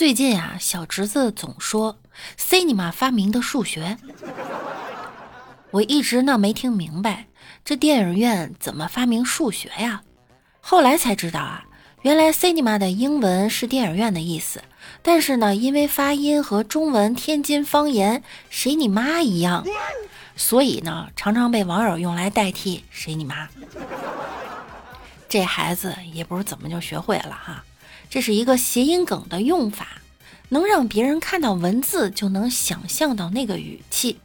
最近啊，小侄子总说 “cinema 发明的数学”，我一直呢没听明白，这电影院怎么发明数学呀？后来才知道啊，原来 “cinema” 的英文是电影院的意思，但是呢，因为发音和中文天津方言“谁你妈”一样，所以呢，常常被网友用来代替“谁你妈”。这孩子也不知怎么就学会了哈，这是一个谐音梗的用法，能让别人看到文字就能想象到那个语气。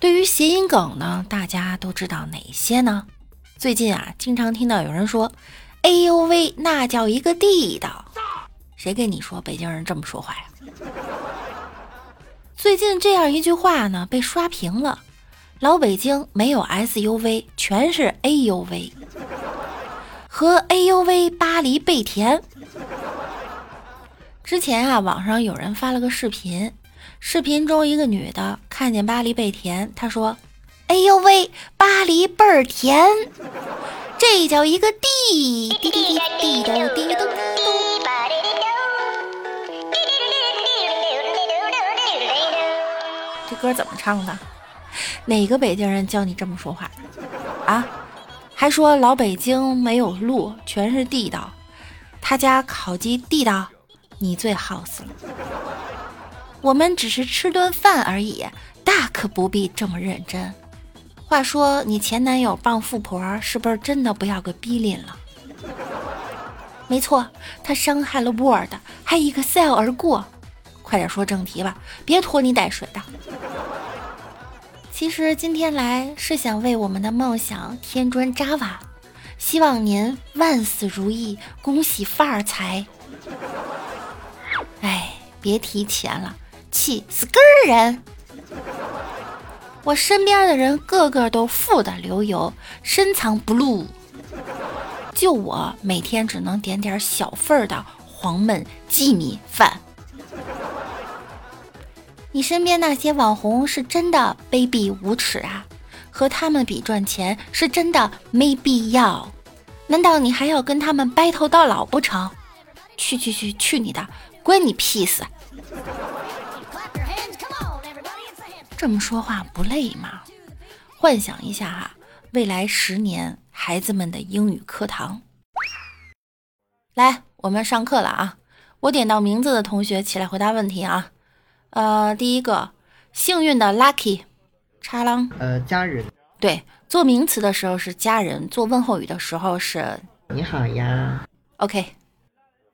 对于谐音梗呢，大家都知道哪些呢？最近啊，经常听到有人说：“哎呦喂，那叫一个地道。”谁跟你说北京人这么说话呀？最近这样一句话呢，被刷屏了。老北京没有 SUV，全是 AUV。和哎呦喂，巴黎贝甜。之前啊，网上有人发了个视频，视频中一个女的看见巴黎贝甜，她说：“哎呦喂，巴黎倍儿甜，这叫一个地地地地的地的。”这歌怎么唱的？哪个北京人教你这么说话啊？还说老北京没有路，全是地道。他家烤鸡地道，你最好死了。我们只是吃顿饭而已，大可不必这么认真。话说你前男友傍富婆，是不是真的不要个逼脸了？没错，他伤害了 Word，还 Excel 而过。快点说正题吧，别拖泥带水的。其实今天来是想为我们的梦想添砖加瓦，希望您万事如意，恭喜发财。哎，别提钱了，气死根人！我身边的人个个都富得流油，深藏不露，就我每天只能点点小份儿的黄焖鸡米饭。你身边那些网红是真的卑鄙无耻啊！和他们比赚钱是真的没必要。难道你还要跟他们白头到老不成？去去去去你的，关你屁事！这么说话不累吗？幻想一下哈，未来十年孩子们的英语课堂。来，我们上课了啊！我点到名字的同学起来回答问题啊！呃，第一个幸运的 lucky，叉郎。呃，家人。对，做名词的时候是家人，做问候语的时候是你好呀。OK，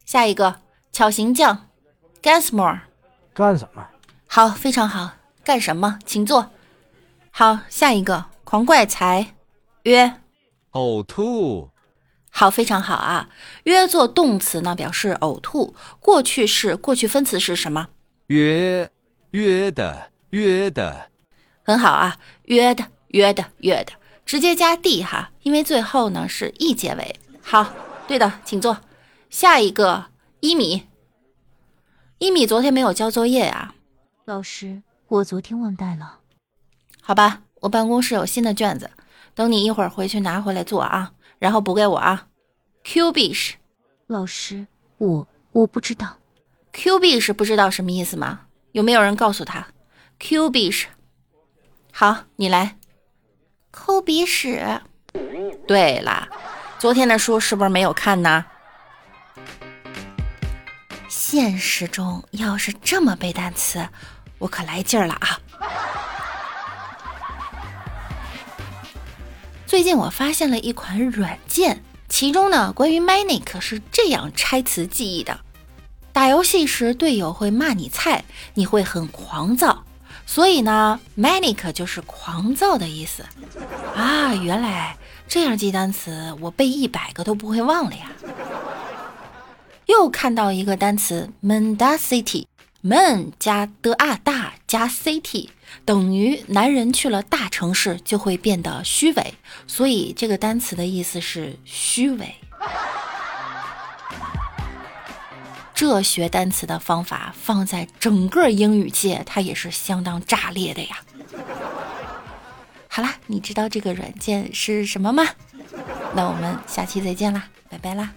下一个巧行匠，Gasmore。干什么？好，非常好。干什么？请坐。好，下一个狂怪才，约。呕吐。好，非常好啊。约做动词呢，表示呕吐。过去式，过去分词是什么？约约的约的，很好啊！约的约的约的，直接加 d 哈，因为最后呢是 e 结尾。好，对的，请坐。下一个一米，一米昨天没有交作业呀？老师，我昨天忘带了。好吧，我办公室有新的卷子，等你一会儿回去拿回来做啊，然后补给我啊。Q B 是，老师，我我不知道。Q 币是不知道什么意思吗？有没有人告诉他？Q 币是，好，你来。抠鼻屎。对啦，昨天的书是不是没有看呢？现实中要是这么背单词，我可来劲儿了啊！最近我发现了一款软件，其中呢关于 Manic 是这样拆词记忆的。打游戏时，队友会骂你菜，你会很狂躁，所以呢，manic 就是狂躁的意思啊。原来这样记单词，我背一百个都不会忘了呀。又看到一个单词 mendacity，men 加的啊大加 city 等于男人去了大城市就会变得虚伪，所以这个单词的意思是虚伪。这学单词的方法放在整个英语界，它也是相当炸裂的呀。好啦，你知道这个软件是什么吗？那我们下期再见啦，拜拜啦。